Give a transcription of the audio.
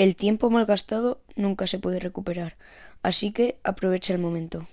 El tiempo malgastado nunca se puede recuperar, así que aprovecha el momento.